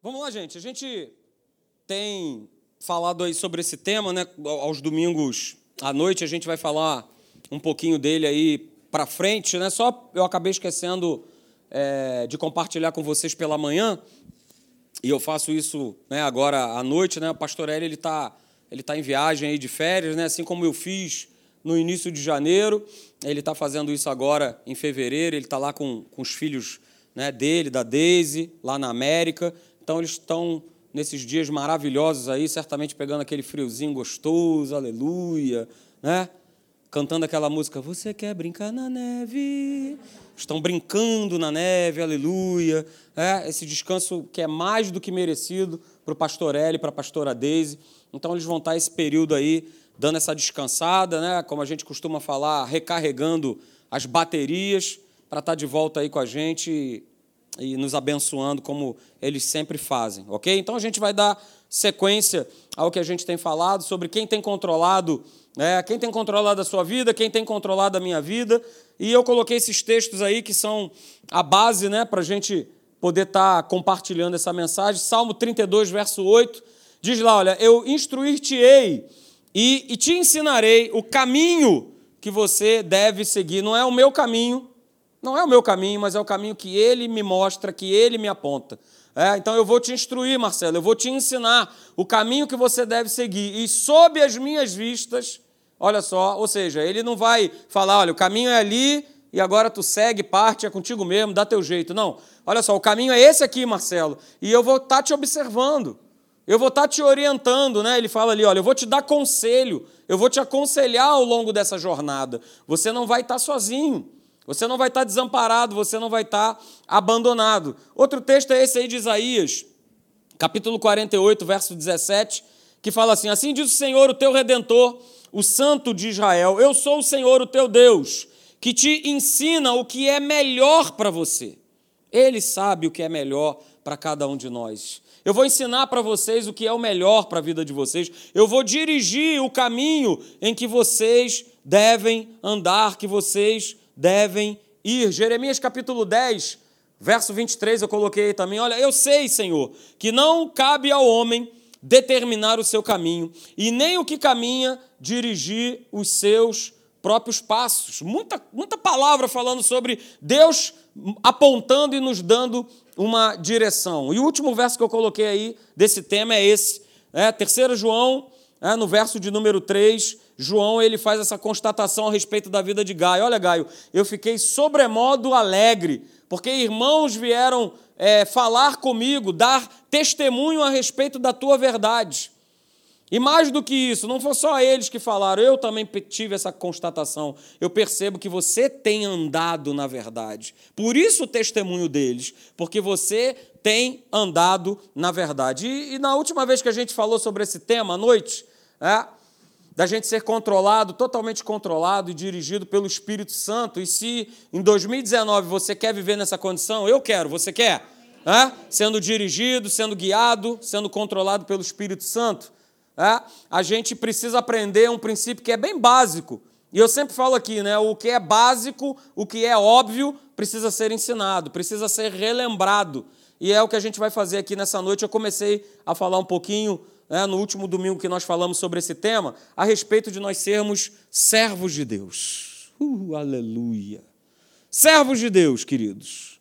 Vamos lá, gente. A gente tem falado aí sobre esse tema, né? Aos domingos à noite a gente vai falar um pouquinho dele aí para frente, né? Só eu acabei esquecendo é, de compartilhar com vocês pela manhã e eu faço isso né, agora à noite, né? O pastor ele está ele tá em viagem aí de férias, né? Assim como eu fiz no início de janeiro, ele está fazendo isso agora em fevereiro. Ele está lá com, com os filhos né, dele, da Daisy, lá na América. Então eles estão nesses dias maravilhosos aí, certamente pegando aquele friozinho gostoso, aleluia, né? Cantando aquela música, você quer brincar na neve? Estão brincando na neve, aleluia. É, esse descanso que é mais do que merecido para o pastor Eli, para a pastora Deise. Então eles vão estar esse período aí dando essa descansada, né? Como a gente costuma falar, recarregando as baterias para estar de volta aí com a gente e nos abençoando como eles sempre fazem, ok? Então a gente vai dar sequência ao que a gente tem falado sobre quem tem controlado, né, quem tem controlado a sua vida, quem tem controlado a minha vida. E eu coloquei esses textos aí que são a base né, para a gente poder estar tá compartilhando essa mensagem. Salmo 32, verso 8, diz lá: Olha, eu instruir-te-ei e, e te ensinarei o caminho que você deve seguir. Não é o meu caminho, não é o meu caminho, mas é o caminho que ele me mostra, que ele me aponta. É, então eu vou te instruir, Marcelo, eu vou te ensinar o caminho que você deve seguir. E sob as minhas vistas, olha só, ou seja, ele não vai falar, olha, o caminho é ali e agora tu segue, parte, é contigo mesmo, dá teu jeito. Não, olha só, o caminho é esse aqui, Marcelo, e eu vou estar tá te observando. Eu vou estar tá te orientando, né? Ele fala ali, olha, eu vou te dar conselho, eu vou te aconselhar ao longo dessa jornada. Você não vai estar tá sozinho. Você não vai estar desamparado, você não vai estar abandonado. Outro texto é esse aí de Isaías, capítulo 48, verso 17, que fala assim: Assim diz o Senhor, o teu redentor, o Santo de Israel: Eu sou o Senhor, o teu Deus, que te ensina o que é melhor para você. Ele sabe o que é melhor para cada um de nós. Eu vou ensinar para vocês o que é o melhor para a vida de vocês. Eu vou dirigir o caminho em que vocês devem andar, que vocês devem ir. Jeremias capítulo 10, verso 23, eu coloquei também. Olha, eu sei, Senhor, que não cabe ao homem determinar o seu caminho, e nem o que caminha dirigir os seus próprios passos. Muita, muita palavra falando sobre Deus apontando e nos dando uma direção. E o último verso que eu coloquei aí desse tema é esse. É, 3 João, é, no verso de número 3, João ele faz essa constatação a respeito da vida de Gaio. Olha, Gaio, eu fiquei sobremodo alegre, porque irmãos vieram é, falar comigo, dar testemunho a respeito da tua verdade. E mais do que isso, não foi só eles que falaram, eu também tive essa constatação. Eu percebo que você tem andado na verdade. Por isso o testemunho deles, porque você tem andado na verdade. E, e na última vez que a gente falou sobre esse tema à noite, é, da gente ser controlado, totalmente controlado e dirigido pelo Espírito Santo. E se em 2019 você quer viver nessa condição, eu quero, você quer? É? Sendo dirigido, sendo guiado, sendo controlado pelo Espírito Santo. É? A gente precisa aprender um princípio que é bem básico. E eu sempre falo aqui, né? O que é básico, o que é óbvio, precisa ser ensinado, precisa ser relembrado. E é o que a gente vai fazer aqui nessa noite. Eu comecei a falar um pouquinho né, no último domingo que nós falamos sobre esse tema, a respeito de nós sermos servos de Deus. Uh, aleluia. Servos de Deus, queridos.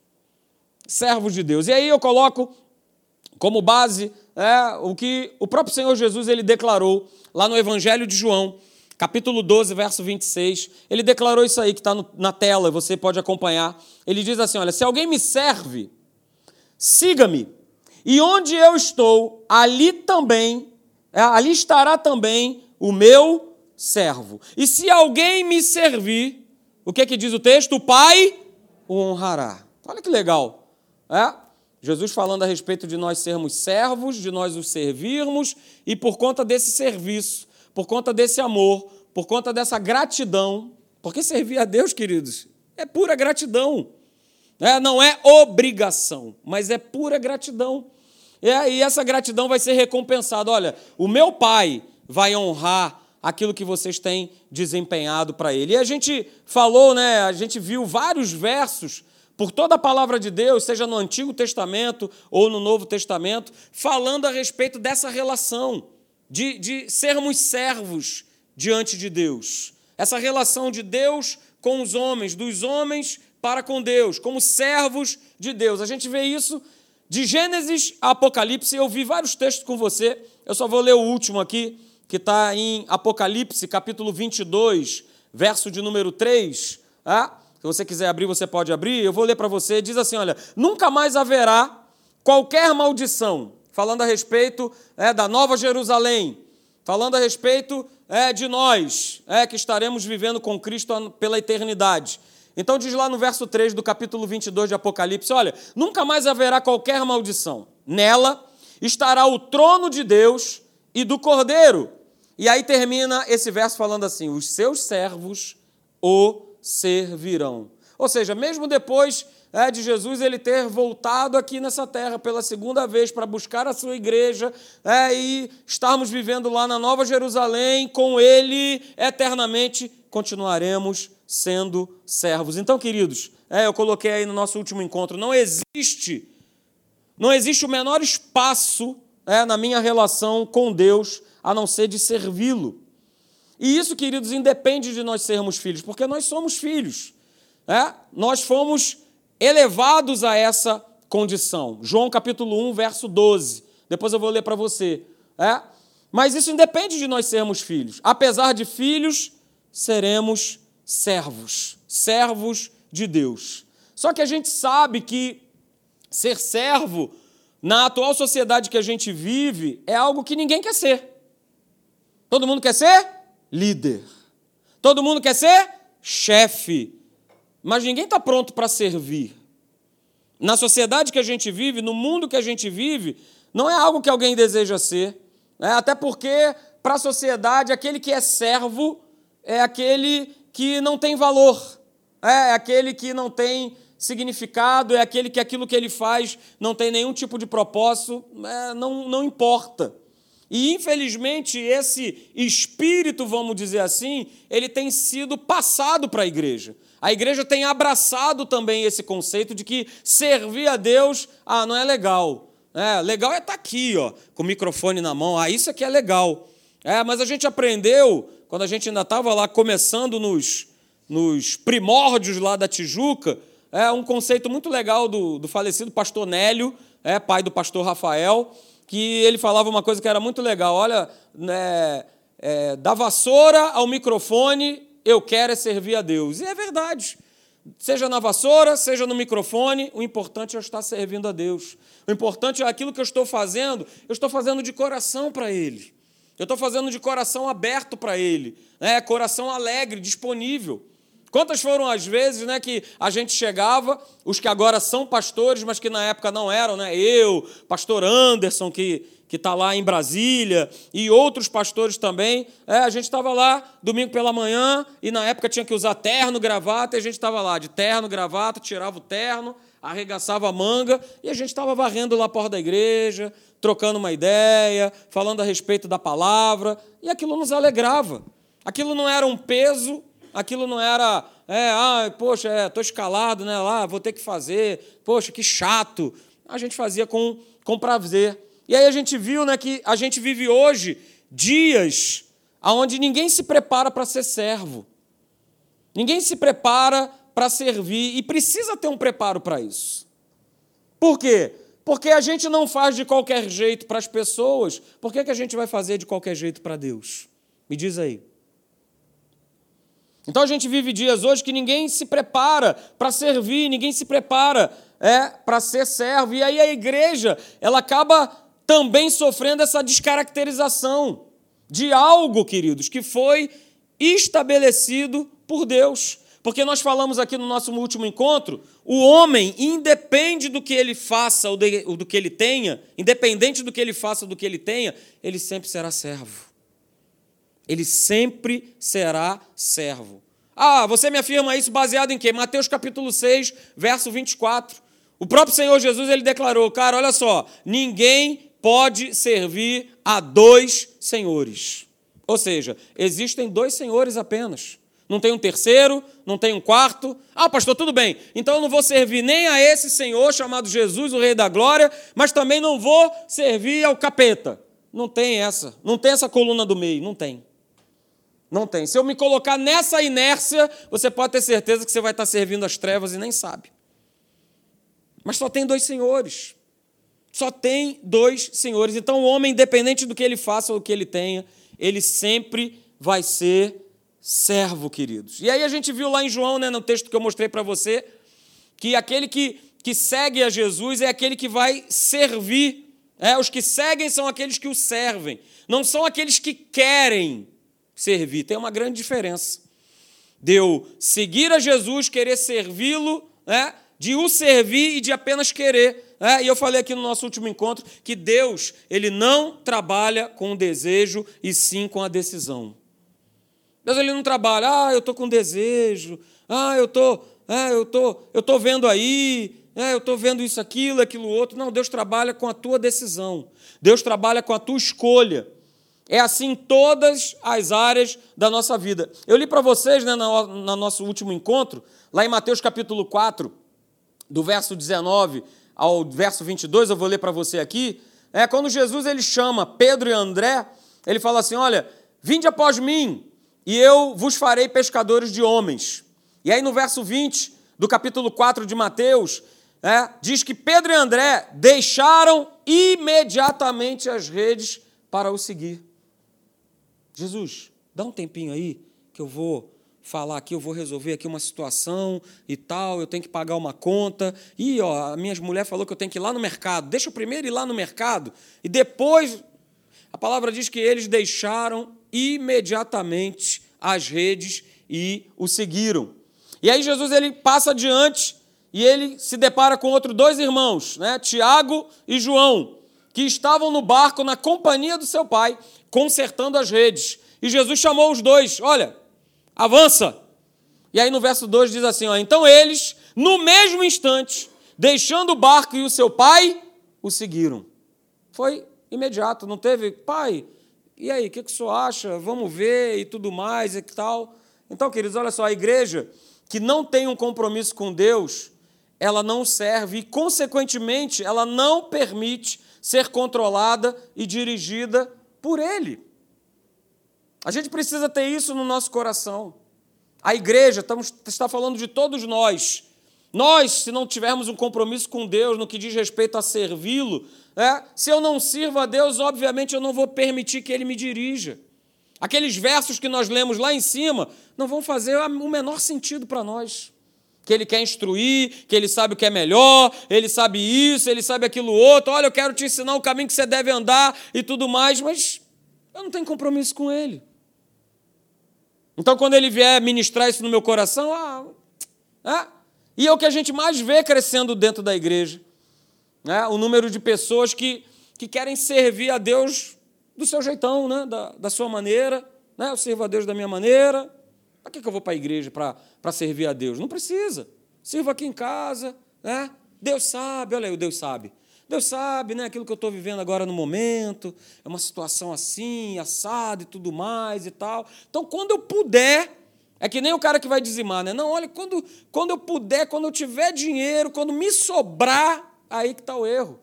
Servos de Deus. E aí eu coloco como base é, o que o próprio Senhor Jesus ele declarou lá no Evangelho de João, capítulo 12, verso 26. Ele declarou isso aí que está na tela, você pode acompanhar. Ele diz assim: Olha, se alguém me serve, siga-me. E onde eu estou, ali também, é, ali estará também o meu servo. E se alguém me servir, o que é que diz o texto? O Pai o honrará. Olha que legal. É? Jesus falando a respeito de nós sermos servos, de nós os servirmos, e por conta desse serviço, por conta desse amor, por conta dessa gratidão, porque servir a Deus, queridos, é pura gratidão. É, não é obrigação, mas é pura gratidão. E aí essa gratidão vai ser recompensada. Olha, o meu pai vai honrar aquilo que vocês têm desempenhado para ele. E a gente falou, né, a gente viu vários versos por toda a palavra de Deus, seja no Antigo Testamento ou no Novo Testamento, falando a respeito dessa relação, de, de sermos servos diante de Deus. Essa relação de Deus com os homens, dos homens para com Deus, como servos de Deus. A gente vê isso de Gênesis a Apocalipse. Eu vi vários textos com você, eu só vou ler o último aqui, que está em Apocalipse, capítulo 22, verso de número 3. Ah, se você quiser abrir, você pode abrir. Eu vou ler para você. Diz assim: olha, nunca mais haverá qualquer maldição, falando a respeito é, da Nova Jerusalém, falando a respeito é, de nós, é, que estaremos vivendo com Cristo pela eternidade. Então diz lá no verso 3 do capítulo 22 de Apocalipse: olha, nunca mais haverá qualquer maldição. Nela estará o trono de Deus e do Cordeiro. E aí termina esse verso falando assim: os seus servos o servirão. Ou seja, mesmo depois é, de Jesus ele ter voltado aqui nessa terra pela segunda vez para buscar a sua igreja é, e estarmos vivendo lá na Nova Jerusalém com ele eternamente, continuaremos sendo servos. Então, queridos, é, eu coloquei aí no nosso último encontro, não existe, não existe o menor espaço é, na minha relação com Deus a não ser de servi-lo. E isso, queridos, independe de nós sermos filhos, porque nós somos filhos. É? Nós fomos elevados a essa condição. João capítulo 1, verso 12. Depois eu vou ler para você. É? Mas isso independe de nós sermos filhos. Apesar de filhos, seremos servos, servos de Deus. Só que a gente sabe que ser servo na atual sociedade que a gente vive é algo que ninguém quer ser. Todo mundo quer ser líder. Todo mundo quer ser chefe. Mas ninguém está pronto para servir. Na sociedade que a gente vive, no mundo que a gente vive, não é algo que alguém deseja ser. Né? Até porque, para a sociedade, aquele que é servo é aquele que não tem valor, é aquele que não tem significado, é aquele que aquilo que ele faz não tem nenhum tipo de propósito, é, não, não importa. E infelizmente esse espírito, vamos dizer assim, ele tem sido passado para a igreja. A igreja tem abraçado também esse conceito de que servir a Deus, ah, não é legal. É, legal é estar tá aqui, ó, com o microfone na mão. Ah, isso aqui é legal. É, mas a gente aprendeu quando a gente ainda estava lá começando nos, nos primórdios lá da Tijuca, é um conceito muito legal do, do falecido pastor Nélio, é, pai do pastor Rafael, que ele falava uma coisa que era muito legal. Olha, né, é, da vassoura ao microfone, eu quero é servir a Deus. E é verdade. Seja na vassoura, seja no microfone, o importante é eu estar servindo a Deus. O importante é aquilo que eu estou fazendo, eu estou fazendo de coração para Ele. Eu estou fazendo de coração aberto para Ele, né? coração alegre, disponível. Quantas foram as vezes né, que a gente chegava, os que agora são pastores, mas que na época não eram, né? eu, pastor Anderson, que que está lá em Brasília, e outros pastores também. É, a gente estava lá domingo pela manhã, e na época tinha que usar terno, gravata, e a gente estava lá de terno, gravata, tirava o terno, arregaçava a manga, e a gente estava varrendo lá a porta da igreja, trocando uma ideia, falando a respeito da palavra, e aquilo nos alegrava. Aquilo não era um peso, aquilo não era, é, ah, poxa, estou é, escalado, né, lá, vou ter que fazer, poxa, que chato. A gente fazia com, com prazer. E aí a gente viu né, que a gente vive hoje dias onde ninguém se prepara para ser servo. Ninguém se prepara para servir e precisa ter um preparo para isso. Por quê? Porque a gente não faz de qualquer jeito para as pessoas, por que, que a gente vai fazer de qualquer jeito para Deus? Me diz aí. Então a gente vive dias hoje que ninguém se prepara para servir, ninguém se prepara é, para ser servo. E aí a igreja ela acaba também sofrendo essa descaracterização de algo, queridos, que foi estabelecido por Deus. Porque nós falamos aqui no nosso último encontro, o homem, independe do que ele faça ou do que ele tenha, independente do que ele faça ou do que ele tenha, ele sempre será servo. Ele sempre será servo. Ah, você me afirma isso baseado em quê? Mateus capítulo 6, verso 24. O próprio Senhor Jesus ele declarou: Cara, olha só, ninguém pode servir a dois senhores. Ou seja, existem dois senhores apenas. Não tem um terceiro, não tem um quarto. Ah, pastor, tudo bem. Então eu não vou servir nem a esse Senhor chamado Jesus, o Rei da Glória, mas também não vou servir ao capeta. Não tem essa. Não tem essa coluna do meio. Não tem. Não tem. Se eu me colocar nessa inércia, você pode ter certeza que você vai estar servindo as trevas e nem sabe. Mas só tem dois senhores. Só tem dois senhores. Então o homem, independente do que ele faça ou do que ele tenha, ele sempre vai ser servo, queridos. E aí a gente viu lá em João, né, no texto que eu mostrei para você, que aquele que, que segue a Jesus é aquele que vai servir. É, os que seguem são aqueles que o servem, não são aqueles que querem servir. Tem uma grande diferença. De eu seguir a Jesus, querer servi-lo, né, de o servir e de apenas querer. É, e eu falei aqui no nosso último encontro que Deus ele não trabalha com o desejo e sim com a decisão. Deus ele não trabalha, ah, eu estou com desejo, ah, eu tô, é, eu tô, eu tô vendo aí, é, eu estou vendo isso, aquilo, aquilo outro. Não, Deus trabalha com a tua decisão. Deus trabalha com a tua escolha. É assim em todas as áreas da nossa vida. Eu li para vocês, né, no, no nosso último encontro, lá em Mateus capítulo 4, do verso 19 ao verso 22, eu vou ler para você aqui. É quando Jesus ele chama Pedro e André, ele fala assim: Olha, vinde após mim, e eu vos farei pescadores de homens. E aí no verso 20 do capítulo 4 de Mateus, é, diz que Pedro e André deixaram imediatamente as redes para o seguir. Jesus, dá um tempinho aí que eu vou falar aqui, eu vou resolver aqui uma situação e tal, eu tenho que pagar uma conta. E ó, a minha mulher falou que eu tenho que ir lá no mercado. Deixa eu primeiro ir lá no mercado e depois a palavra diz que eles deixaram imediatamente as redes e o seguiram. E aí Jesus ele passa adiante e ele se depara com outros dois irmãos, né, Tiago e João, que estavam no barco na companhia do seu pai, consertando as redes. E Jesus chamou os dois: Olha, avança. E aí no verso 2 diz assim: ó, Então eles, no mesmo instante, deixando o barco e o seu pai, o seguiram. Foi imediato, não teve, pai, e aí, o que, que o senhor acha? Vamos ver e tudo mais e tal. Então, queridos, olha só, a igreja que não tem um compromisso com Deus, ela não serve e, consequentemente, ela não permite ser controlada e dirigida por Ele. A gente precisa ter isso no nosso coração. A igreja, estamos, está falando de todos nós. Nós, se não tivermos um compromisso com Deus no que diz respeito a servi-lo, é, se eu não sirvo a Deus, obviamente eu não vou permitir que Ele me dirija. Aqueles versos que nós lemos lá em cima não vão fazer o menor sentido para nós. Que Ele quer instruir, que Ele sabe o que é melhor, Ele sabe isso, Ele sabe aquilo outro. Olha, eu quero te ensinar o caminho que você deve andar e tudo mais, mas eu não tenho compromisso com Ele. Então, quando Ele vier ministrar isso no meu coração, ah, é, e é o que a gente mais vê crescendo dentro da igreja né? o número de pessoas que, que querem servir a Deus do seu jeitão, né? da, da sua maneira. Né? Eu sirvo a Deus da minha maneira. Para que, que eu vou para a igreja para servir a Deus? Não precisa. Sirvo aqui em casa. Né? Deus sabe, olha aí, o Deus sabe. Deus sabe, né, aquilo que eu estou vivendo agora no momento, é uma situação assim, assado e tudo mais e tal. Então, quando eu puder, é que nem o cara que vai dizimar, né? Não, olha, quando, quando eu puder, quando eu tiver dinheiro, quando me sobrar, Aí que está o erro.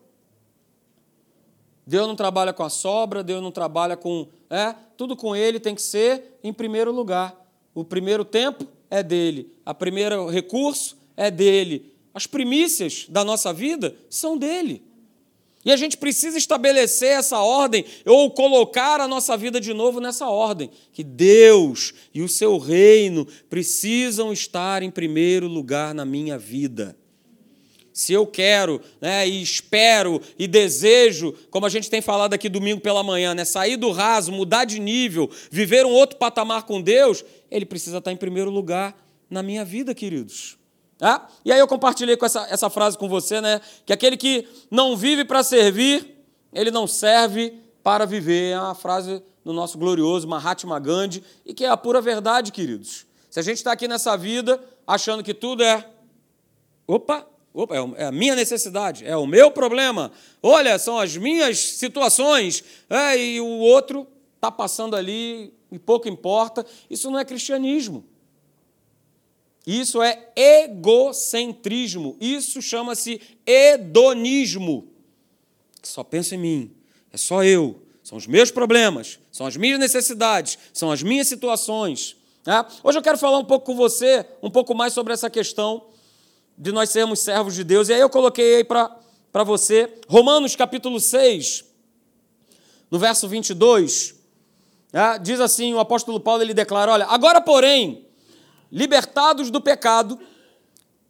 Deus não trabalha com a sobra, Deus não trabalha com. É, tudo com Ele tem que ser em primeiro lugar. O primeiro tempo é dele, a primeiro recurso é dele. As primícias da nossa vida são dele. E a gente precisa estabelecer essa ordem ou colocar a nossa vida de novo nessa ordem, que Deus e o seu reino precisam estar em primeiro lugar na minha vida se eu quero, né, e espero e desejo, como a gente tem falado aqui domingo pela manhã, né, sair do raso, mudar de nível, viver um outro patamar com Deus, ele precisa estar em primeiro lugar na minha vida, queridos. Tá? E aí eu compartilhei com essa, essa frase com você, né, que aquele que não vive para servir, ele não serve para viver. É uma frase do nosso glorioso Mahatma Gandhi, e que é a pura verdade, queridos. Se a gente está aqui nessa vida achando que tudo é. Opa, Opa, é, é a minha necessidade, é o meu problema. Olha, são as minhas situações. É, e o outro está passando ali e pouco importa. Isso não é cristianismo. Isso é egocentrismo. Isso chama-se hedonismo. Só penso em mim. É só eu. São os meus problemas. São as minhas necessidades. São as minhas situações. É? Hoje eu quero falar um pouco com você, um pouco mais sobre essa questão de nós sermos servos de Deus. E aí eu coloquei aí para você Romanos capítulo 6, no verso 22. É? Diz assim: o apóstolo Paulo ele declara: Olha, agora, porém libertados do pecado,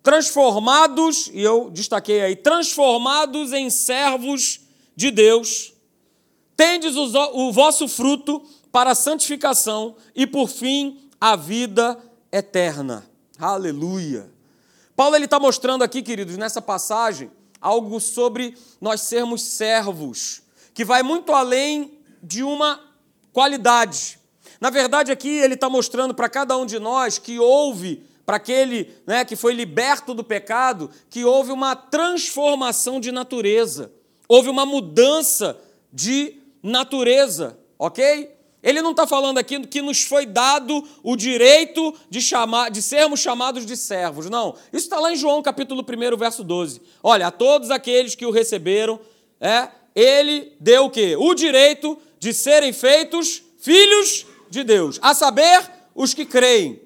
transformados, e eu destaquei aí, transformados em servos de Deus, tendes o vosso fruto para a santificação e, por fim, a vida eterna. Aleluia. Paulo ele está mostrando aqui, queridos, nessa passagem, algo sobre nós sermos servos, que vai muito além de uma qualidade. Na verdade, aqui ele está mostrando para cada um de nós que houve, para aquele né, que foi liberto do pecado, que houve uma transformação de natureza, houve uma mudança de natureza, ok? Ele não está falando aqui que nos foi dado o direito de, chamar, de sermos chamados de servos. Não. Isso está lá em João capítulo 1, verso 12. Olha, a todos aqueles que o receberam, é, ele deu o quê? O direito de serem feitos filhos de Deus, a saber, os que creem.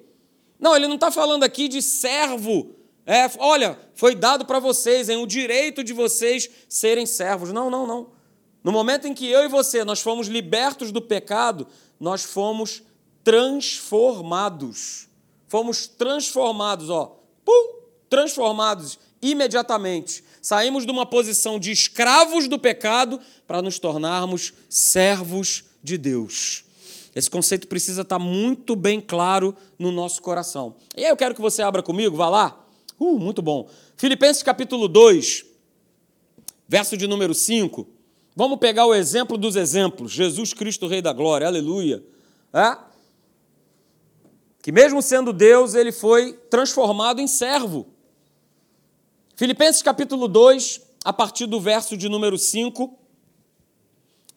Não, ele não está falando aqui de servo. É, olha, foi dado para vocês, hein, o direito de vocês serem servos. Não, não, não. No momento em que eu e você nós fomos libertos do pecado, nós fomos transformados. Fomos transformados, ó, pum, transformados imediatamente. Saímos de uma posição de escravos do pecado para nos tornarmos servos de Deus. Esse conceito precisa estar muito bem claro no nosso coração. E aí eu quero que você abra comigo, vá lá. Uh, muito bom. Filipenses capítulo 2, verso de número 5. Vamos pegar o exemplo dos exemplos. Jesus Cristo, Rei da Glória, aleluia. É? Que mesmo sendo Deus, ele foi transformado em servo. Filipenses capítulo 2, a partir do verso de número 5.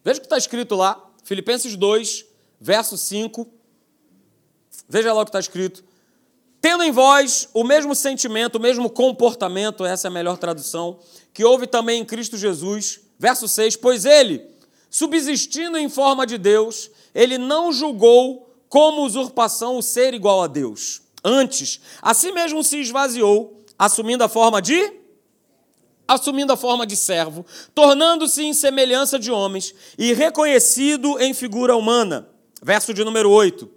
Veja o que está escrito lá. Filipenses 2, verso 5. Veja lá o que está escrito. Tendo em vós o mesmo sentimento, o mesmo comportamento, essa é a melhor tradução, que houve também em Cristo Jesus. Verso 6: Pois ele, subsistindo em forma de Deus, ele não julgou como usurpação o ser igual a Deus. Antes, a si mesmo se esvaziou, assumindo a forma de assumindo a forma de servo, tornando-se em semelhança de homens e reconhecido em figura humana verso de número 8.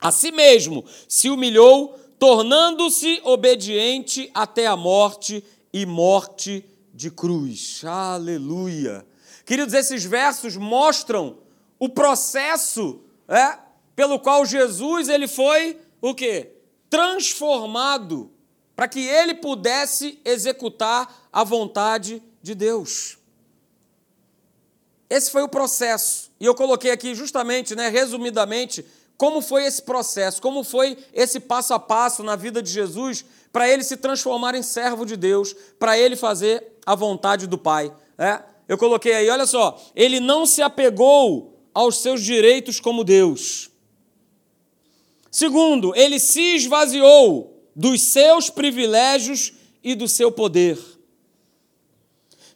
A si mesmo se humilhou, tornando-se obediente até a morte e morte de cruz. Aleluia. Queridos, esses versos mostram o processo é, pelo qual Jesus ele foi o quê? Transformado para que ele pudesse executar a vontade de Deus. Esse foi o processo. E eu coloquei aqui justamente, né, resumidamente, como foi esse processo, como foi esse passo a passo na vida de Jesus para ele se transformar em servo de Deus, para ele fazer a vontade do Pai. É? Eu coloquei aí, olha só, ele não se apegou aos seus direitos como Deus. Segundo, ele se esvaziou dos seus privilégios e do seu poder.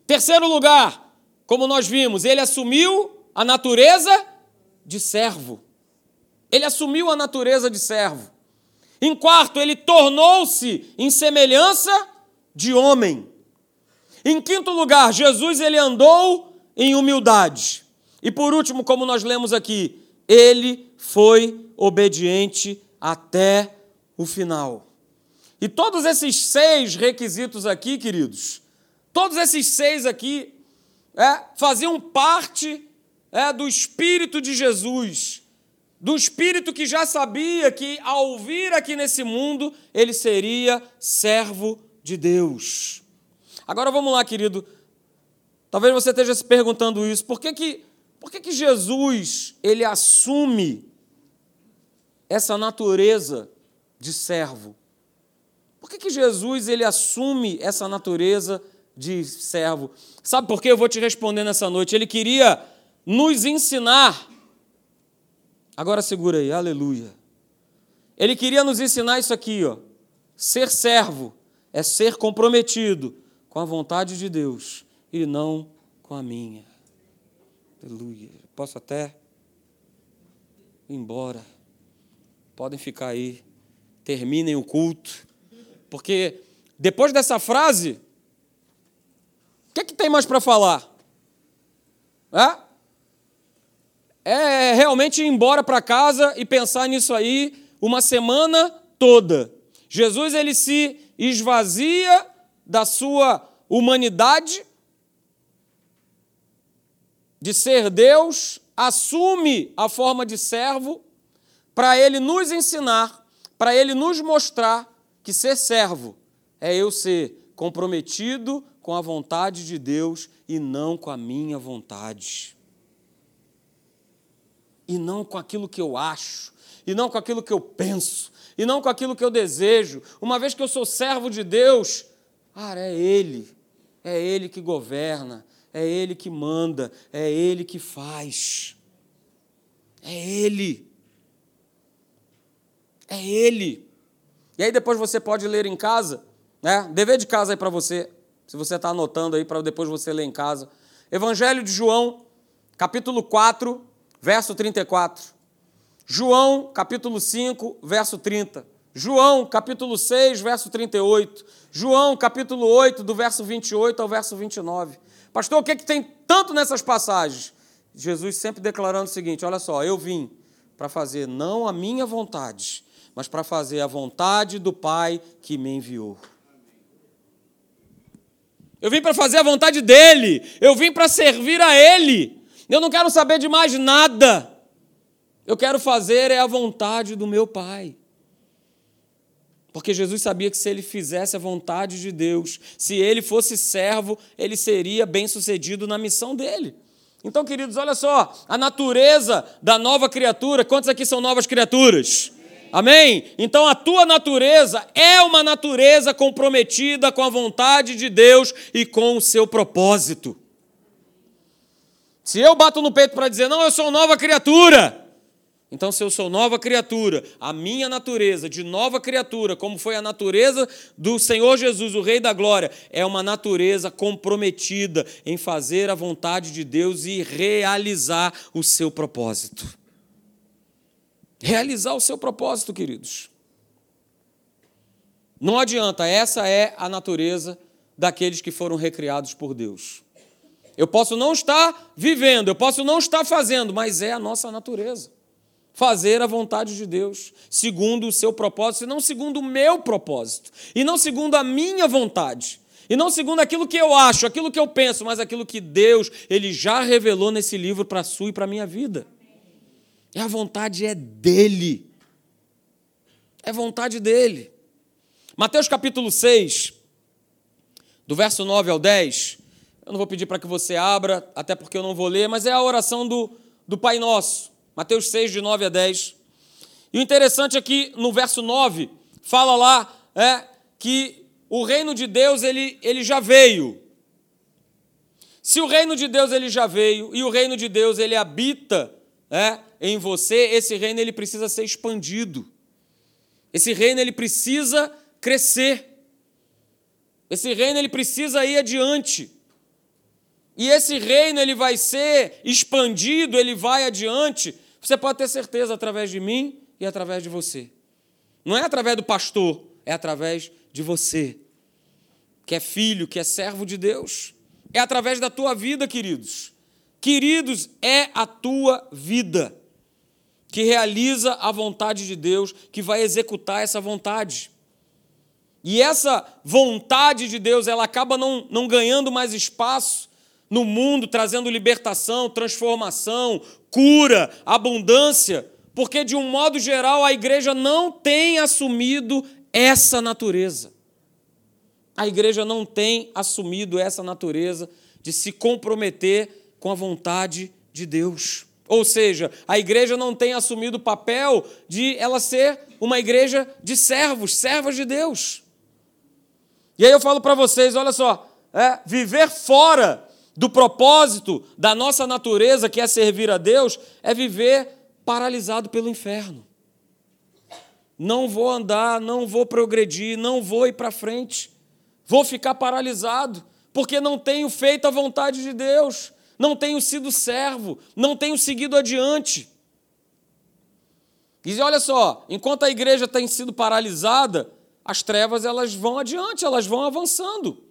Terceiro lugar, como nós vimos, ele assumiu a natureza de servo. Ele assumiu a natureza de servo. Em quarto, ele tornou-se em semelhança de homem. Em quinto lugar, Jesus ele andou em humildade. E por último, como nós lemos aqui, ele foi obediente até o final. E todos esses seis requisitos aqui, queridos, todos esses seis aqui, é, faziam parte é, do Espírito de Jesus, do Espírito que já sabia que, ao vir aqui nesse mundo, ele seria servo de Deus. Agora vamos lá, querido. Talvez você esteja se perguntando isso. Por que, que, por que, que Jesus ele assume essa natureza de servo? Por que, que Jesus ele assume essa natureza de servo. Sabe por que eu vou te responder nessa noite? Ele queria nos ensinar. Agora segura aí, aleluia. Ele queria nos ensinar isso aqui, ó. ser servo é ser comprometido com a vontade de Deus e não com a minha. Aleluia. Posso até ir embora. Podem ficar aí. Terminem o culto. Porque depois dessa frase, o que, é que tem mais para falar? É? É realmente ir embora para casa e pensar nisso aí uma semana toda. Jesus ele se esvazia da sua humanidade, de ser Deus, assume a forma de servo para ele nos ensinar, para ele nos mostrar que ser servo é eu ser comprometido com a vontade de Deus e não com a minha vontade. E não com aquilo que eu acho, e não com aquilo que eu penso, e não com aquilo que eu desejo. Uma vez que eu sou servo de Deus, ah, é Ele, é Ele que governa, é Ele que manda, é Ele que faz. É Ele. É Ele. E aí depois você pode ler em casa, né? Dever de casa aí para você, se você está anotando aí para depois você ler em casa. Evangelho de João, capítulo 4, verso 34. João, capítulo 5, verso 30. João, capítulo 6, verso 38. João, capítulo 8, do verso 28 ao verso 29. Pastor, o que, é que tem tanto nessas passagens? Jesus sempre declarando o seguinte: olha só, eu vim para fazer não a minha vontade, mas para fazer a vontade do Pai que me enviou. Eu vim para fazer a vontade dele, eu vim para servir a ele. Eu não quero saber de mais nada. Eu quero fazer é a vontade do meu Pai. Porque Jesus sabia que se ele fizesse a vontade de Deus, se ele fosse servo, ele seria bem-sucedido na missão dele. Então, queridos, olha só, a natureza da nova criatura, quantos aqui são novas criaturas? Amém? Então a tua natureza é uma natureza comprometida com a vontade de Deus e com o seu propósito. Se eu bato no peito para dizer, não, eu sou nova criatura, então, se eu sou nova criatura, a minha natureza de nova criatura, como foi a natureza do Senhor Jesus, o Rei da Glória, é uma natureza comprometida em fazer a vontade de Deus e realizar o seu propósito. Realizar o seu propósito, queridos. Não adianta, essa é a natureza daqueles que foram recriados por Deus. Eu posso não estar vivendo, eu posso não estar fazendo, mas é a nossa natureza fazer a vontade de Deus, segundo o seu propósito, e não segundo o meu propósito, e não segundo a minha vontade, e não segundo aquilo que eu acho, aquilo que eu penso, mas aquilo que Deus ele já revelou nesse livro para a sua e para a minha vida. E a vontade é dele. É vontade dele. Mateus capítulo 6, do verso 9 ao 10. Eu não vou pedir para que você abra, até porque eu não vou ler, mas é a oração do, do Pai Nosso. Mateus 6, de 9 a 10. E o interessante é que no verso 9 fala lá é, que o reino de Deus ele, ele já veio. Se o reino de Deus ele já veio e o reino de Deus ele habita é, em você, esse reino ele precisa ser expandido. Esse reino ele precisa crescer. Esse reino ele precisa ir adiante. E esse reino ele vai ser expandido, ele vai adiante você pode ter certeza através de mim e através de você. Não é através do pastor, é através de você, que é filho, que é servo de Deus. É através da tua vida, queridos. Queridos, é a tua vida que realiza a vontade de Deus, que vai executar essa vontade. E essa vontade de Deus, ela acaba não, não ganhando mais espaço no mundo, trazendo libertação, transformação, cura, abundância, porque de um modo geral a igreja não tem assumido essa natureza. A igreja não tem assumido essa natureza de se comprometer com a vontade de Deus. Ou seja, a igreja não tem assumido o papel de ela ser uma igreja de servos, servas de Deus. E aí eu falo para vocês, olha só, é, viver fora do propósito da nossa natureza, que é servir a Deus, é viver paralisado pelo inferno. não vou andar, não vou progredir, não vou ir para frente, vou ficar paralisado, porque não tenho feito a vontade de Deus, não tenho sido servo, não tenho seguido adiante. E olha só, enquanto a igreja tem sido paralisada, as trevas elas vão adiante, elas vão avançando.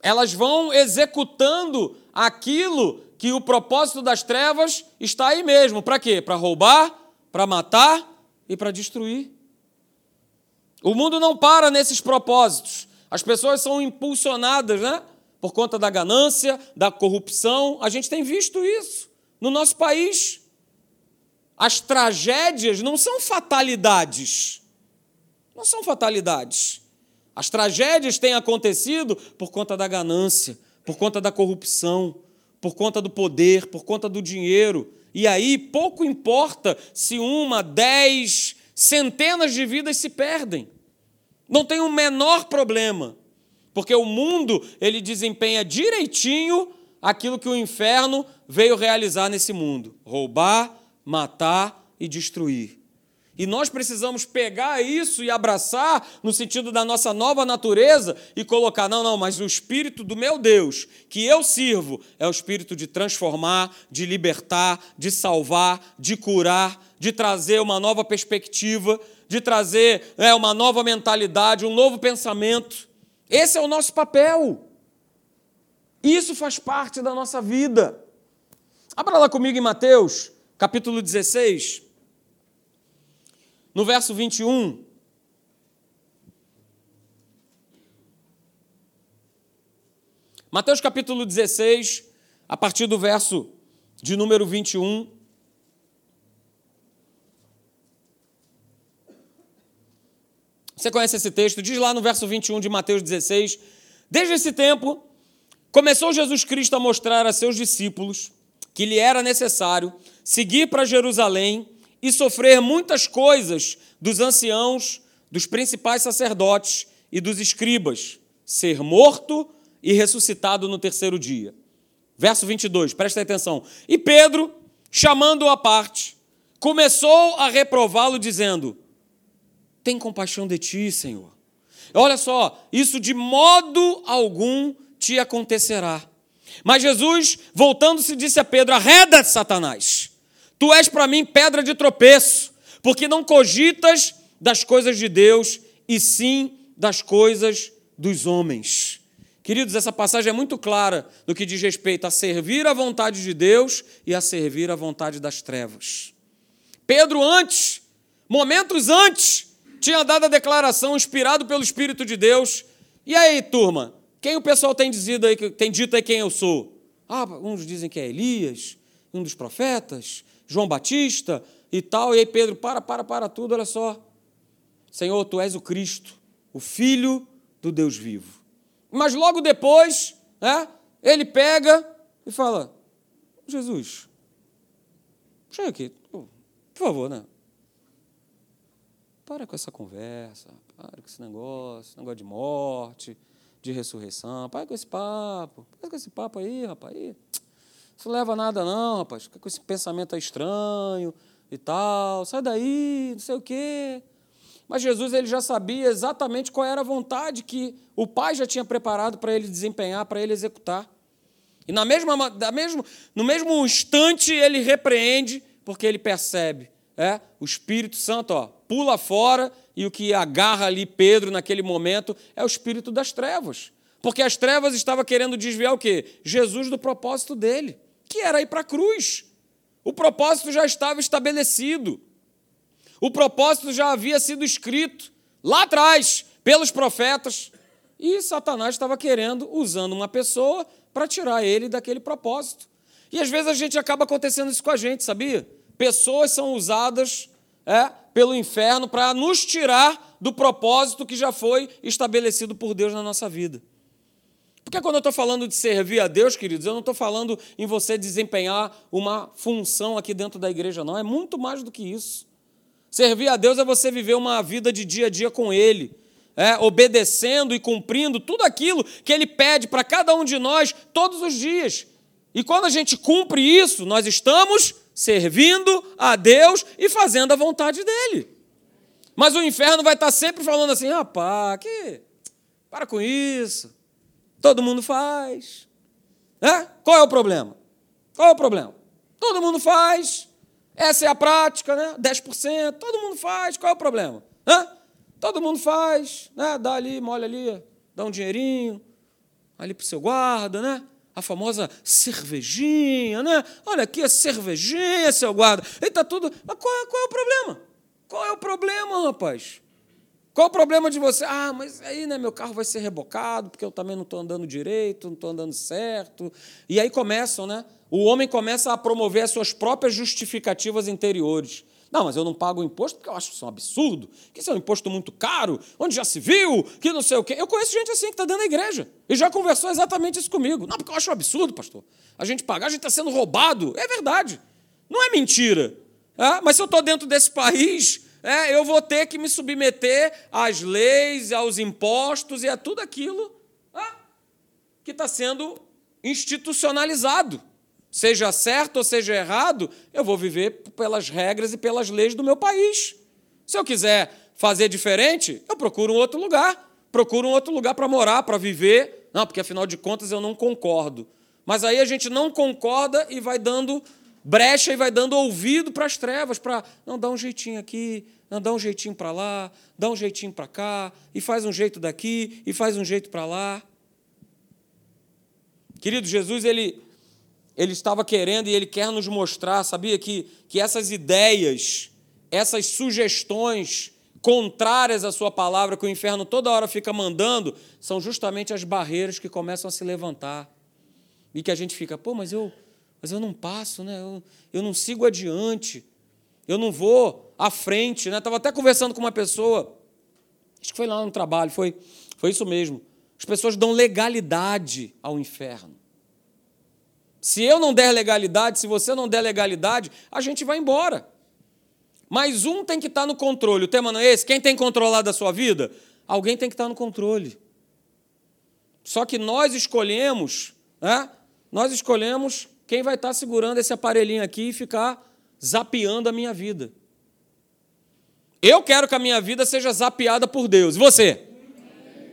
Elas vão executando aquilo que o propósito das trevas está aí mesmo. Para quê? Para roubar, para matar e para destruir. O mundo não para nesses propósitos. As pessoas são impulsionadas, né? Por conta da ganância, da corrupção. A gente tem visto isso no nosso país. As tragédias não são fatalidades. Não são fatalidades. As tragédias têm acontecido por conta da ganância, por conta da corrupção, por conta do poder, por conta do dinheiro. E aí pouco importa se uma, dez, centenas de vidas se perdem. Não tem o menor problema, porque o mundo ele desempenha direitinho aquilo que o inferno veio realizar nesse mundo: roubar, matar e destruir. E nós precisamos pegar isso e abraçar no sentido da nossa nova natureza e colocar, não, não, mas o espírito do meu Deus, que eu sirvo, é o espírito de transformar, de libertar, de salvar, de curar, de trazer uma nova perspectiva, de trazer é, uma nova mentalidade, um novo pensamento. Esse é o nosso papel. Isso faz parte da nossa vida. Abra lá comigo em Mateus capítulo 16, no verso 21. Mateus capítulo 16, a partir do verso de número 21. Você conhece esse texto? Diz lá no verso 21 de Mateus 16: Desde esse tempo, começou Jesus Cristo a mostrar a seus discípulos que lhe era necessário seguir para Jerusalém e sofrer muitas coisas dos anciãos, dos principais sacerdotes e dos escribas, ser morto e ressuscitado no terceiro dia. Verso 22, presta atenção. E Pedro, chamando-o à parte, começou a reprová-lo, dizendo: Tem compaixão de ti, Senhor. Olha só, isso de modo algum te acontecerá. Mas Jesus, voltando-se, disse a Pedro: Arreda, Satanás, tu és para mim pedra de tropeço, porque não cogitas das coisas de Deus, e sim das coisas dos homens. Queridos, essa passagem é muito clara no que diz respeito a servir a vontade de Deus e a servir a vontade das trevas. Pedro, antes, momentos antes, tinha dado a declaração inspirado pelo Espírito de Deus. E aí, turma, quem o pessoal tem, aí, tem dito aí quem eu sou? Ah, uns dizem que é Elias, um dos profetas, João Batista e tal. E aí Pedro, para, para, para tudo, olha só. Senhor, tu és o Cristo, o Filho do Deus vivo. Mas logo depois, né, ele pega e fala: Jesus, chega aqui, por favor, né? Para com essa conversa, para com esse negócio, negócio de morte de ressurreição. Para com esse papo, para com esse papo aí, rapaz. Aí. Isso leva a nada, não, rapaz. Fica com esse pensamento estranho e tal. Sai daí, não sei o quê. Mas Jesus ele já sabia exatamente qual era a vontade que o Pai já tinha preparado para ele desempenhar, para ele executar. E na mesma, da mesmo, no mesmo instante ele repreende, porque ele percebe. É, o Espírito Santo ó, pula fora e o que agarra ali Pedro naquele momento é o espírito das trevas. Porque as trevas estavam querendo desviar o quê? Jesus do propósito dele, que era ir para a cruz. O propósito já estava estabelecido. O propósito já havia sido escrito lá atrás pelos profetas. E Satanás estava querendo, usando uma pessoa, para tirar ele daquele propósito. E às vezes a gente acaba acontecendo isso com a gente, sabia? Pessoas são usadas é, pelo inferno para nos tirar do propósito que já foi estabelecido por Deus na nossa vida. Porque quando eu estou falando de servir a Deus, queridos, eu não estou falando em você desempenhar uma função aqui dentro da igreja, não. É muito mais do que isso. Servir a Deus é você viver uma vida de dia a dia com Ele, é, obedecendo e cumprindo tudo aquilo que Ele pede para cada um de nós todos os dias. E quando a gente cumpre isso, nós estamos servindo a Deus e fazendo a vontade dele. Mas o inferno vai estar sempre falando assim: rapaz, que. Para com isso. Todo mundo faz. É? Qual é o problema? Qual é o problema? Todo mundo faz. Essa é a prática, né? 10%. Todo mundo faz. Qual é o problema? Hã? Todo mundo faz, né? Dá ali, molha ali, dá um dinheirinho, ali para o seu guarda, né? A famosa cervejinha, né? Olha aqui a cervejinha, seu guarda. E tá tudo. Mas qual é, qual é o problema? Qual é o problema, rapaz? Qual o problema de você? Ah, mas aí, né, meu carro vai ser rebocado, porque eu também não estou andando direito, não estou andando certo. E aí começam, né? O homem começa a promover as suas próprias justificativas interiores. Não, mas eu não pago o imposto porque eu acho isso um absurdo, que isso é um imposto muito caro, onde já se viu, que não sei o quê. Eu conheço gente assim que está dentro da igreja e já conversou exatamente isso comigo. Não, porque eu acho um absurdo, pastor. A gente pagar, a gente está sendo roubado. É verdade. Não é mentira. É? Mas se eu estou dentro desse país, é, eu vou ter que me submeter às leis, aos impostos e a tudo aquilo é, que está sendo institucionalizado seja certo ou seja errado, eu vou viver pelas regras e pelas leis do meu país. Se eu quiser fazer diferente, eu procuro um outro lugar. Procuro um outro lugar para morar, para viver. Não, porque afinal de contas eu não concordo. Mas aí a gente não concorda e vai dando brecha e vai dando ouvido para as trevas, para não dar um jeitinho aqui, não dá um jeitinho para lá, dá um jeitinho para cá, e faz um jeito daqui, e faz um jeito para lá. Querido Jesus, ele ele estava querendo e ele quer nos mostrar, sabia, que, que essas ideias, essas sugestões contrárias à sua palavra, que o inferno toda hora fica mandando, são justamente as barreiras que começam a se levantar. E que a gente fica, pô, mas eu, mas eu não passo, né? eu, eu não sigo adiante, eu não vou à frente. Né? Estava até conversando com uma pessoa, acho que foi lá no trabalho, foi, foi isso mesmo. As pessoas dão legalidade ao inferno. Se eu não der legalidade, se você não der legalidade, a gente vai embora. Mas um tem que estar no controle. O tema não é esse? Quem tem controlado a sua vida? Alguém tem que estar no controle. Só que nós escolhemos, né? Nós escolhemos quem vai estar segurando esse aparelhinho aqui e ficar zapeando a minha vida. Eu quero que a minha vida seja zapeada por Deus. E você?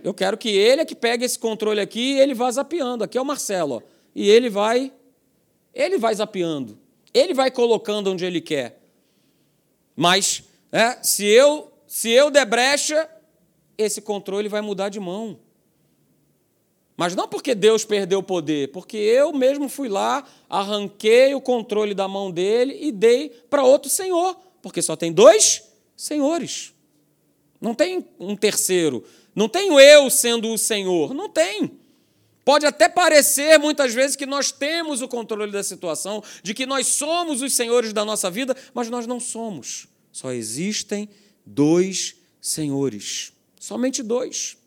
Eu quero que ele é que pegue esse controle aqui e ele vá zapeando. Aqui é o Marcelo. Ó e ele vai ele vai zapeando, ele vai colocando onde ele quer. Mas é, se eu se eu der brecha, esse controle vai mudar de mão. Mas não porque Deus perdeu o poder, porque eu mesmo fui lá, arranquei o controle da mão dele e dei para outro senhor, porque só tem dois senhores. Não tem um terceiro. Não tenho eu sendo o senhor. Não tem. Pode até parecer muitas vezes que nós temos o controle da situação, de que nós somos os senhores da nossa vida, mas nós não somos. Só existem dois senhores, somente dois.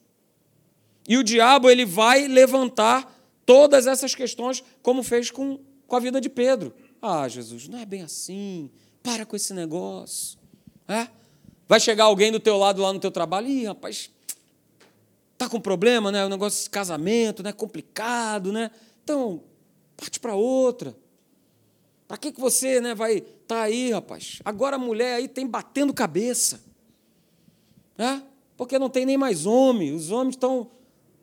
E o diabo ele vai levantar todas essas questões, como fez com, com a vida de Pedro. Ah, Jesus, não é bem assim. Para com esse negócio. É? Vai chegar alguém do teu lado lá no teu trabalho, ih, rapaz, Está com problema, né? O negócio de casamento, né? Complicado, né? Então, parte para outra. Para que, que você né, vai estar tá aí, rapaz? Agora a mulher aí tem batendo cabeça. Né? Porque não tem nem mais homem. Os homens estão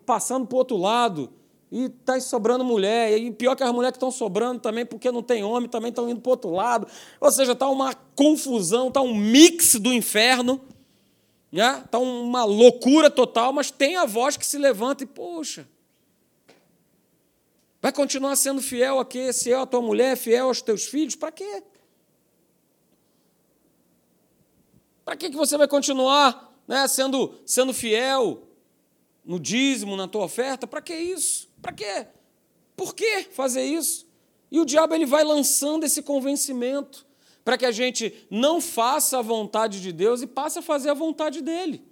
passando para o outro lado. E está sobrando mulher. E pior que as mulheres que estão sobrando também, porque não tem homem, também estão indo para o outro lado. Ou seja, está uma confusão, está um mix do inferno. Está né? uma loucura total, mas tem a voz que se levanta e, poxa, vai continuar sendo fiel a quê? Se é a tua mulher, fiel aos teus filhos, para quê? Para que você vai continuar né, sendo, sendo fiel no dízimo, na tua oferta? Para que isso? Para quê? Por que fazer isso? E o diabo ele vai lançando esse convencimento para que a gente não faça a vontade de Deus e passe a fazer a vontade dele.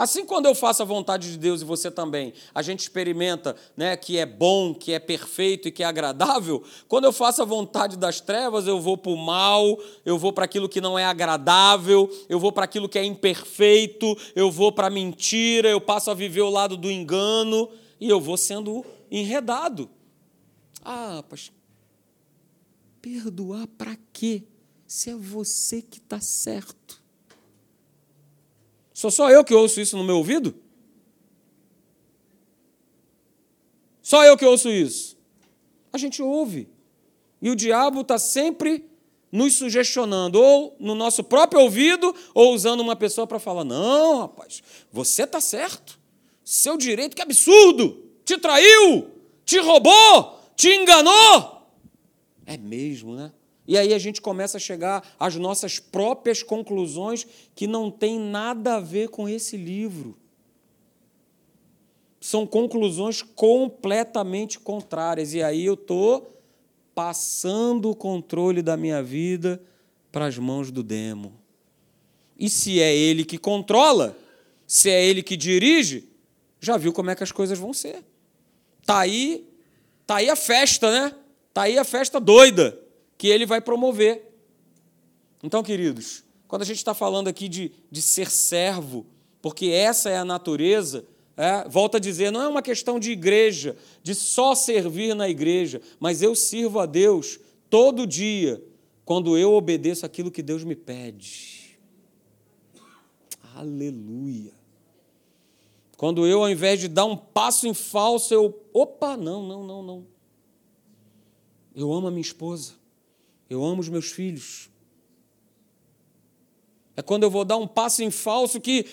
Assim, quando eu faço a vontade de Deus e você também, a gente experimenta né, que é bom, que é perfeito e que é agradável. Quando eu faço a vontade das trevas, eu vou para o mal, eu vou para aquilo que não é agradável, eu vou para aquilo que é imperfeito, eu vou para a mentira, eu passo a viver o lado do engano e eu vou sendo enredado. Ah, pastor, perdoar para quê? se é você que está certo? Sou só eu que ouço isso no meu ouvido? Só eu que ouço isso. A gente ouve. E o diabo está sempre nos sugestionando, ou no nosso próprio ouvido, ou usando uma pessoa para falar: não, rapaz, você está certo. Seu direito, que absurdo! Te traiu, te roubou, te enganou. É mesmo, né? E aí a gente começa a chegar às nossas próprias conclusões que não tem nada a ver com esse livro. São conclusões completamente contrárias. E aí eu estou passando o controle da minha vida para as mãos do demo. E se é ele que controla, se é ele que dirige, já viu como é que as coisas vão ser. Tá aí, tá aí a festa, né? Tá aí a festa doida que ele vai promover. Então, queridos, quando a gente está falando aqui de, de ser servo, porque essa é a natureza, é, volta a dizer, não é uma questão de igreja, de só servir na igreja, mas eu sirvo a Deus todo dia, quando eu obedeço aquilo que Deus me pede. Aleluia. Quando eu, ao invés de dar um passo em falso, eu. Opa, não, não, não, não. Eu amo a minha esposa. Eu amo os meus filhos. É quando eu vou dar um passo em falso que.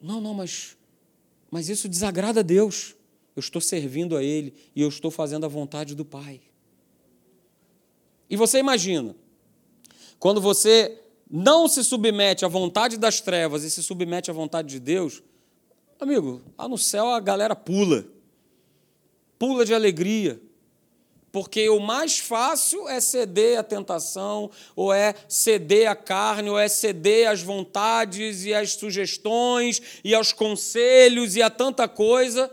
Não, não, mas mas isso desagrada a Deus. Eu estou servindo a Ele e eu estou fazendo a vontade do Pai. E você imagina, quando você não se submete à vontade das trevas e se submete à vontade de Deus, amigo, lá no céu a galera pula, pula de alegria, porque o mais fácil é ceder à tentação, ou é ceder à carne, ou é ceder às vontades e às sugestões e aos conselhos e a tanta coisa.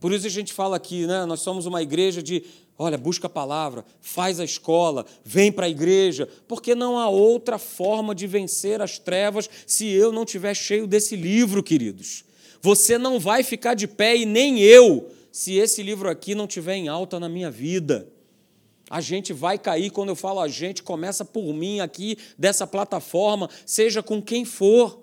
Por isso a gente fala aqui, né? Nós somos uma igreja de, olha, busca a palavra, faz a escola, vem para a igreja, porque não há outra forma de vencer as trevas se eu não estiver cheio desse livro, queridos. Você não vai ficar de pé e nem eu se esse livro aqui não tiver em alta na minha vida. A gente vai cair, quando eu falo a gente, começa por mim aqui, dessa plataforma, seja com quem for.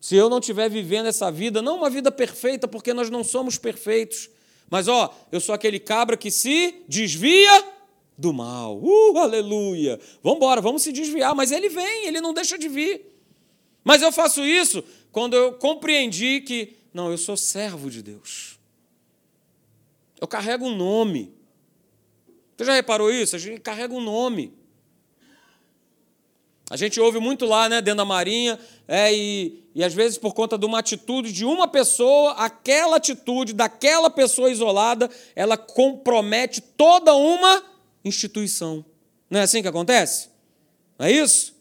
Se eu não estiver vivendo essa vida, não uma vida perfeita, porque nós não somos perfeitos, mas ó, eu sou aquele cabra que se desvia do mal. Uh, aleluia! Vamos embora, vamos se desviar, mas ele vem, ele não deixa de vir. Mas eu faço isso quando eu compreendi que, não, eu sou servo de Deus. Eu carrego um nome. Você já reparou isso? A gente carrega um nome. A gente ouve muito lá, né, dentro da Marinha, é, e, e às vezes por conta de uma atitude de uma pessoa, aquela atitude daquela pessoa isolada, ela compromete toda uma instituição. Não é assim que acontece? Não é isso?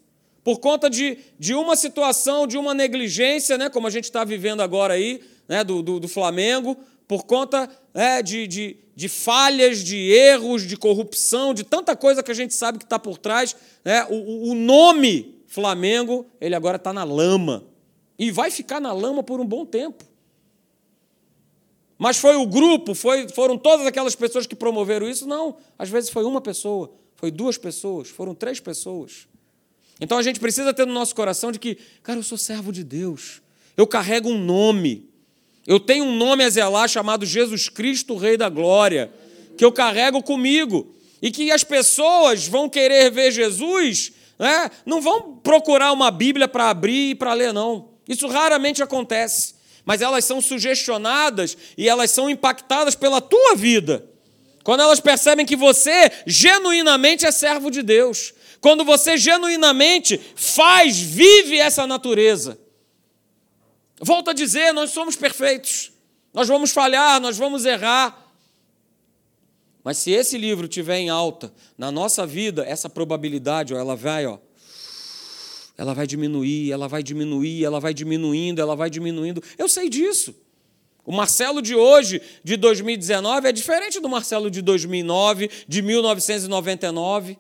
Por conta de, de uma situação, de uma negligência, né, como a gente está vivendo agora aí, né, do, do, do Flamengo, por conta é, de, de, de, falhas, de erros, de corrupção, de tanta coisa que a gente sabe que está por trás. Né? O, o nome Flamengo, ele agora está na lama. E vai ficar na lama por um bom tempo. Mas foi o grupo, foi, foram todas aquelas pessoas que promoveram isso? Não. Às vezes foi uma pessoa, foi duas pessoas, foram três pessoas. Então a gente precisa ter no nosso coração de que, cara, eu sou servo de Deus. Eu carrego um nome. Eu tenho um nome a zelar chamado Jesus Cristo, Rei da Glória, que eu carrego comigo. E que as pessoas vão querer ver Jesus, né? não vão procurar uma Bíblia para abrir e para ler, não. Isso raramente acontece. Mas elas são sugestionadas e elas são impactadas pela tua vida. Quando elas percebem que você genuinamente é servo de Deus. Quando você genuinamente faz, vive essa natureza. Volto a dizer, nós somos perfeitos. Nós vamos falhar, nós vamos errar. Mas se esse livro tiver em alta na nossa vida, essa probabilidade, ó, ela vai, ó, ela vai diminuir, ela vai diminuir, ela vai diminuindo, ela vai diminuindo. Eu sei disso. O Marcelo de hoje, de 2019, é diferente do Marcelo de 2009, de 1999.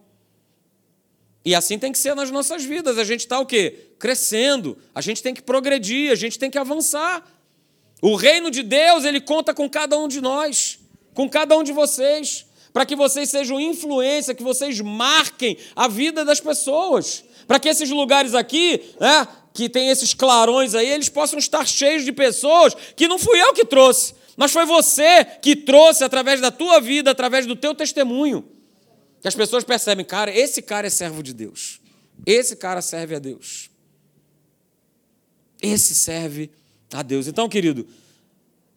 E assim tem que ser nas nossas vidas. A gente está o quê? Crescendo. A gente tem que progredir, a gente tem que avançar. O reino de Deus, ele conta com cada um de nós, com cada um de vocês, para que vocês sejam influência, que vocês marquem a vida das pessoas, para que esses lugares aqui, né, que tem esses clarões aí, eles possam estar cheios de pessoas que não fui eu que trouxe, mas foi você que trouxe através da tua vida, através do teu testemunho. Que as pessoas percebem, cara, esse cara é servo de Deus. Esse cara serve a Deus. Esse serve a Deus. Então, querido,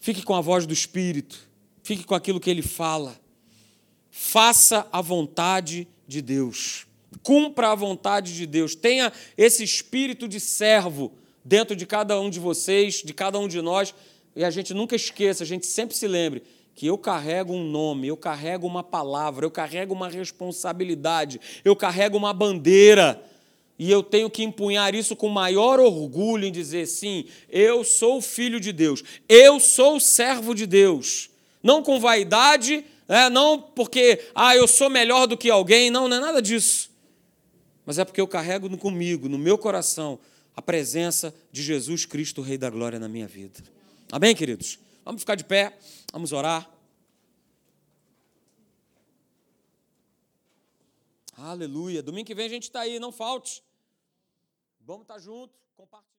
fique com a voz do Espírito, fique com aquilo que ele fala. Faça a vontade de Deus. Cumpra a vontade de Deus. Tenha esse espírito de servo dentro de cada um de vocês, de cada um de nós. E a gente nunca esqueça, a gente sempre se lembre que eu carrego um nome, eu carrego uma palavra, eu carrego uma responsabilidade, eu carrego uma bandeira. E eu tenho que empunhar isso com maior orgulho em dizer: sim, eu sou filho de Deus, eu sou servo de Deus. Não com vaidade, né? não porque ah, eu sou melhor do que alguém, não, não é nada disso. Mas é porque eu carrego comigo, no meu coração, a presença de Jesus Cristo, Rei da Glória, na minha vida. Amém, queridos? Vamos ficar de pé, vamos orar. Aleluia. Domingo que vem a gente está aí, não falte. Vamos estar tá junto, compartilhar.